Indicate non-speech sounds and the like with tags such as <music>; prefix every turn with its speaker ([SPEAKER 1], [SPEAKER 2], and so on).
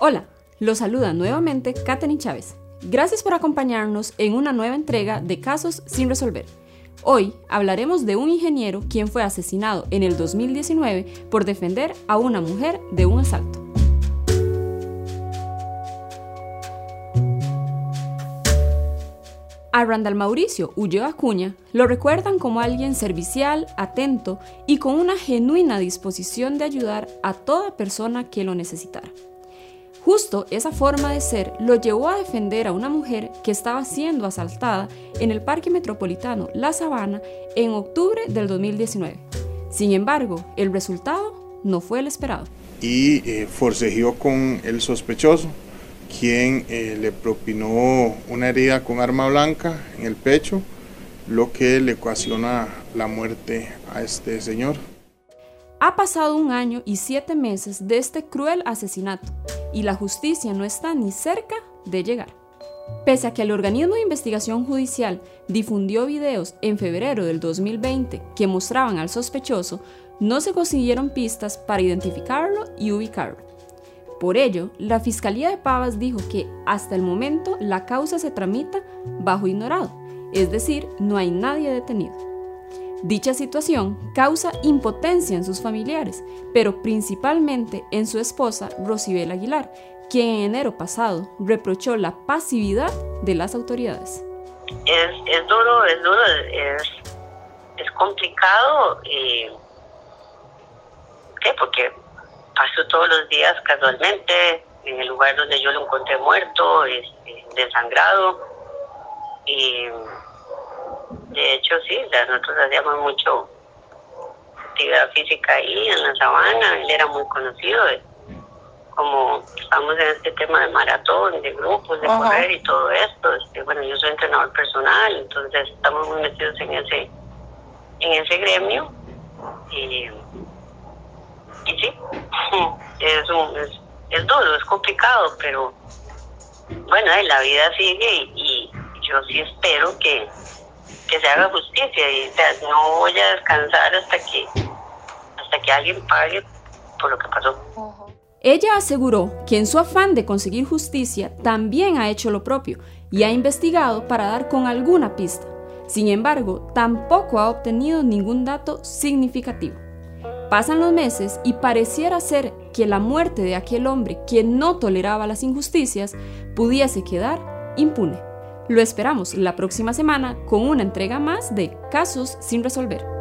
[SPEAKER 1] Hola, los saluda nuevamente Katherine Chávez. Gracias por acompañarnos en una nueva entrega de Casos sin resolver. Hoy hablaremos de un ingeniero quien fue asesinado en el 2019 por defender a una mujer de un asalto. A Randall Mauricio Ulloa Acuña lo recuerdan como alguien servicial, atento y con una genuina disposición de ayudar a toda persona que lo necesitara. Justo esa forma de ser lo llevó a defender a una mujer que estaba siendo asaltada en el Parque Metropolitano La Sabana en octubre del 2019. Sin embargo, el resultado no fue el esperado.
[SPEAKER 2] Y eh, con el sospechoso, quien eh, le propinó una herida con arma blanca en el pecho, lo que le ocasiona la muerte a este señor.
[SPEAKER 1] Ha pasado un año y siete meses de este cruel asesinato y la justicia no está ni cerca de llegar. Pese a que el organismo de investigación judicial difundió videos en febrero del 2020 que mostraban al sospechoso, no se consiguieron pistas para identificarlo y ubicarlo. Por ello, la Fiscalía de Pavas dijo que hasta el momento la causa se tramita bajo ignorado, es decir, no hay nadie detenido. Dicha situación causa impotencia en sus familiares, pero principalmente en su esposa Rosibel Aguilar, quien en enero pasado reprochó la pasividad de las autoridades.
[SPEAKER 3] Es, duro, es duro, es, complicado. Eh, ¿Qué? Porque pasó todos los días casualmente en el lugar donde yo lo encontré muerto, este, desangrado. Y de hecho, sí, nosotros hacíamos mucho actividad física ahí en la sabana, él era muy conocido, eh, como estamos en este tema de maratón, de grupos, de correr y todo esto, este, bueno, yo soy entrenador personal, entonces estamos muy metidos en ese, en ese gremio y, y sí, <laughs> es, un, es, es duro, es complicado, pero bueno, la vida sigue y yo sí espero que que se haga justicia y no voy a descansar hasta que hasta que alguien pague por lo que pasó.
[SPEAKER 1] Ella aseguró que en su afán de conseguir justicia también ha hecho lo propio y ha investigado para dar con alguna pista. Sin embargo, tampoco ha obtenido ningún dato significativo. Pasan los meses y pareciera ser que la muerte de aquel hombre, quien no toleraba las injusticias, pudiese quedar impune. Lo esperamos la próxima semana con una entrega más de Casos sin resolver.